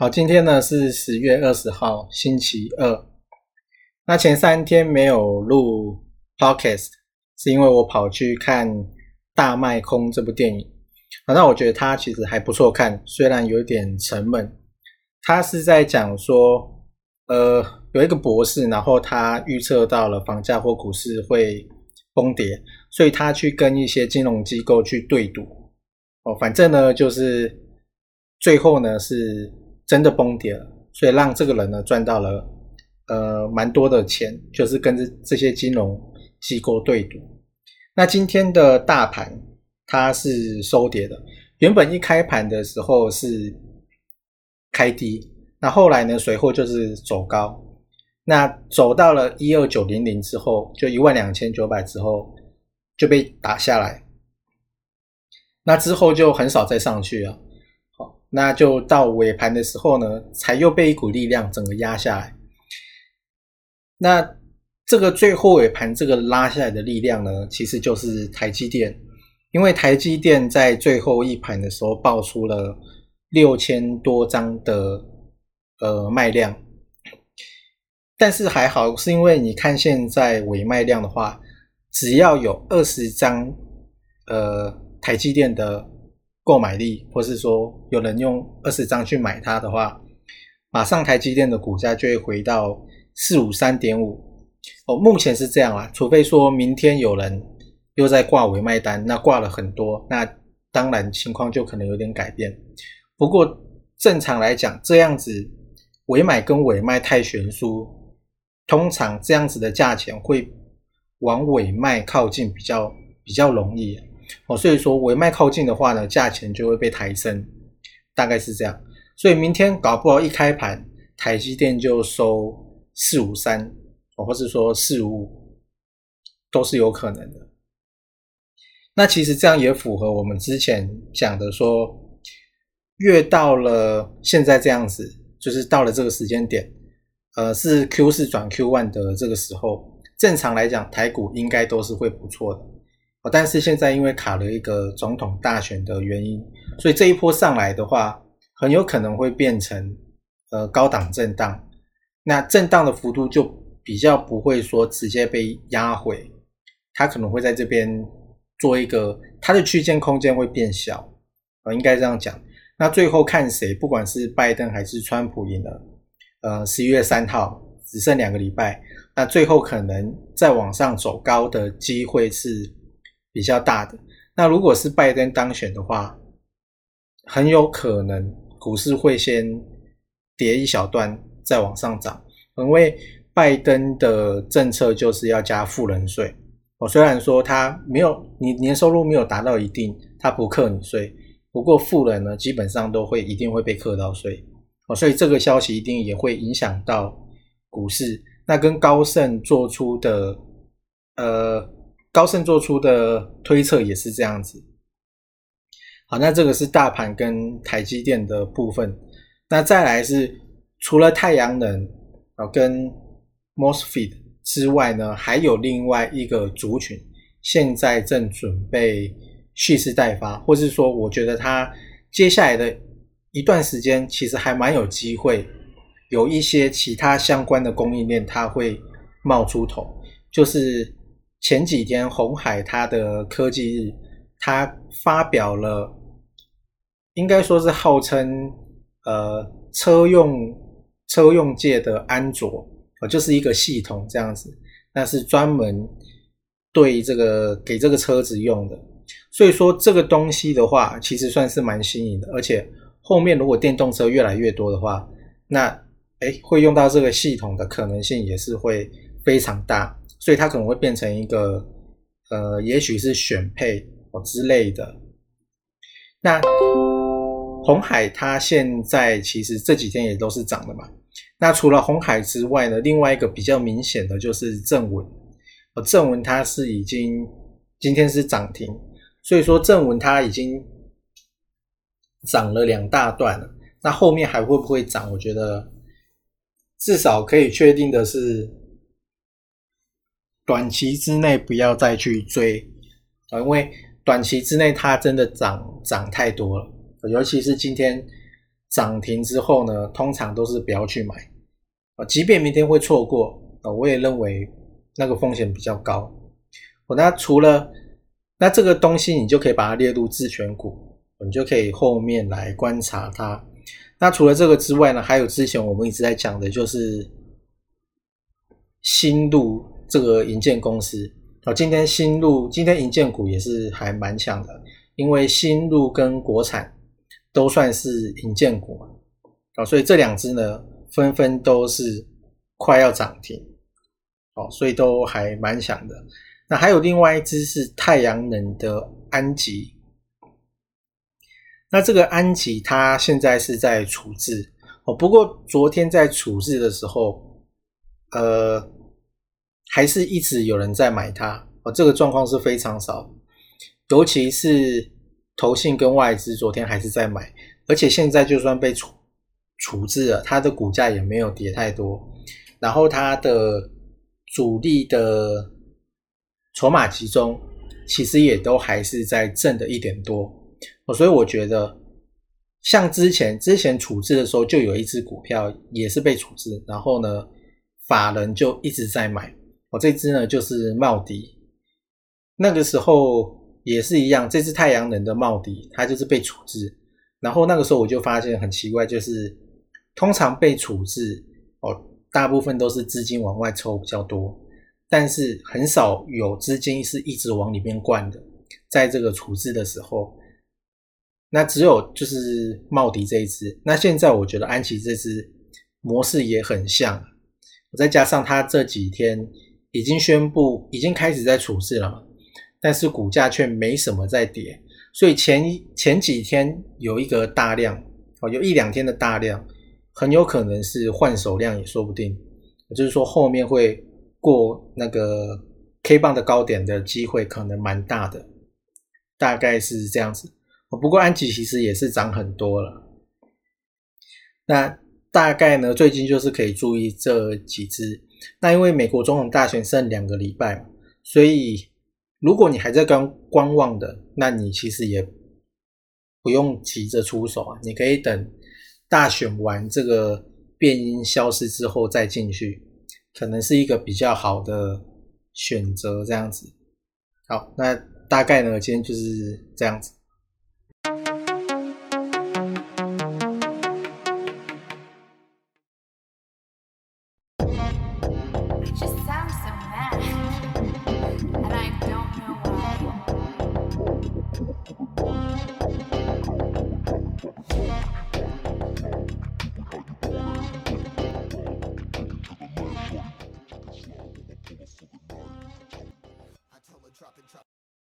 好，今天呢是十月二十号，星期二。那前三天没有录 podcast，是因为我跑去看《大卖空》这部电影。那我觉得它其实还不错看，虽然有点沉闷。它是在讲说，呃，有一个博士，然后他预测到了房价或股市会崩跌，所以他去跟一些金融机构去对赌。哦，反正呢，就是最后呢是。真的崩跌了，所以让这个人呢赚到了呃蛮多的钱，就是跟这这些金融机构对赌。那今天的大盘它是收跌的，原本一开盘的时候是开低，那后来呢随后就是走高，那走到了一二九零零之后，就一万两千九百之后就被打下来，那之后就很少再上去了。那就到尾盘的时候呢，才又被一股力量整个压下来。那这个最后尾盘这个拉下来的力量呢，其实就是台积电，因为台积电在最后一盘的时候爆出了六千多张的呃卖量，但是还好，是因为你看现在尾卖量的话，只要有二十张呃台积电的。购买力，或是说有人用二十张去买它的话，马上台积电的股价就会回到四五三点五。哦，目前是这样啊，除非说明天有人又在挂尾卖单，那挂了很多，那当然情况就可能有点改变。不过正常来讲，这样子尾买跟尾卖太悬殊，通常这样子的价钱会往尾卖靠近，比较比较容易。哦，所以说尾卖靠近的话呢，价钱就会被抬升，大概是这样。所以明天搞不好一开盘，台积电就收四五三，哦，或是说四五，都是有可能的。那其实这样也符合我们之前讲的说，越到了现在这样子，就是到了这个时间点，呃，是 Q 四转 Q one 的这个时候，正常来讲，台股应该都是会不错的。但是现在因为卡了一个总统大选的原因，所以这一波上来的话，很有可能会变成呃高档震荡。那震荡的幅度就比较不会说直接被压回，它可能会在这边做一个它的区间空间会变小，呃，应该这样讲。那最后看谁，不管是拜登还是川普赢了，呃，十一月三号只剩两个礼拜，那最后可能再往上走高的机会是。比较大的，那如果是拜登当选的话，很有可能股市会先跌一小段，再往上涨。因为拜登的政策就是要加富人税。我虽然说他没有你年收入没有达到一定，他不课你税。不过富人呢，基本上都会一定会被课到税。哦，所以这个消息一定也会影响到股市。那跟高盛做出的呃。高盛做出的推测也是这样子。好，那这个是大盘跟台积电的部分。那再来是除了太阳能啊跟 Mosfet 之外呢，还有另外一个族群，现在正准备蓄势待发，或是说，我觉得它接下来的一段时间其实还蛮有机会，有一些其他相关的供应链它会冒出头，就是。前几天，红海它的科技日，它发表了，应该说是号称呃车用车用界的安卓，呃就是一个系统这样子，那是专门对这个给这个车子用的。所以说这个东西的话，其实算是蛮新颖的，而且后面如果电动车越来越多的话，那哎会用到这个系统的可能性也是会非常大，所以它可能会变成一个呃，也许是选配哦之类的。那红海它现在其实这几天也都是涨的嘛。那除了红海之外呢，另外一个比较明显的就是正文，哦，正文它是已经今天是涨停。所以说正文它已经涨了两大段了，那后面还会不会涨？我觉得至少可以确定的是，短期之内不要再去追啊，因为短期之内它真的涨涨太多了，尤其是今天涨停之后呢，通常都是不要去买啊，即便明天会错过啊，我也认为那个风险比较高。我那除了那这个东西你就可以把它列入自选股，你就可以后面来观察它。那除了这个之外呢，还有之前我们一直在讲的就是新路这个银建公司。哦，今天新路今天银建股也是还蛮强的，因为新路跟国产都算是银建股嘛。哦，所以这两只呢纷纷都是快要涨停，哦，所以都还蛮强的。那还有另外一只是太阳能的安吉，那这个安吉它现在是在处置哦，不过昨天在处置的时候，呃，还是一直有人在买它哦，这个状况是非常少，尤其是投信跟外资昨天还是在买，而且现在就算被处处置了，它的股价也没有跌太多，然后它的主力的。筹码集中，其实也都还是在挣的一点多，所以我觉得，像之前之前处置的时候，就有一只股票也是被处置，然后呢，法人就一直在买。我这只呢就是茂迪，那个时候也是一样，这只太阳能的茂迪，它就是被处置，然后那个时候我就发现很奇怪，就是通常被处置哦，大部分都是资金往外抽比较多。但是很少有资金是一直往里面灌的，在这个处置的时候，那只有就是茂迪这一只。那现在我觉得安琪这只模式也很像，再加上它这几天已经宣布已经开始在处置了嘛，但是股价却没什么在跌，所以前前几天有一个大量哦，有一两天的大量，很有可能是换手量也说不定，就是说后面会。过那个 K 棒的高点的机会可能蛮大的，大概是这样子。不过安吉其实也是涨很多了。那大概呢，最近就是可以注意这几只。那因为美国总统大选剩两个礼拜嘛，所以如果你还在观观望的，那你其实也不用急着出手啊，你可以等大选完这个变音消失之后再进去。可能是一个比较好的选择，这样子。好，那大概呢，今天就是这样子。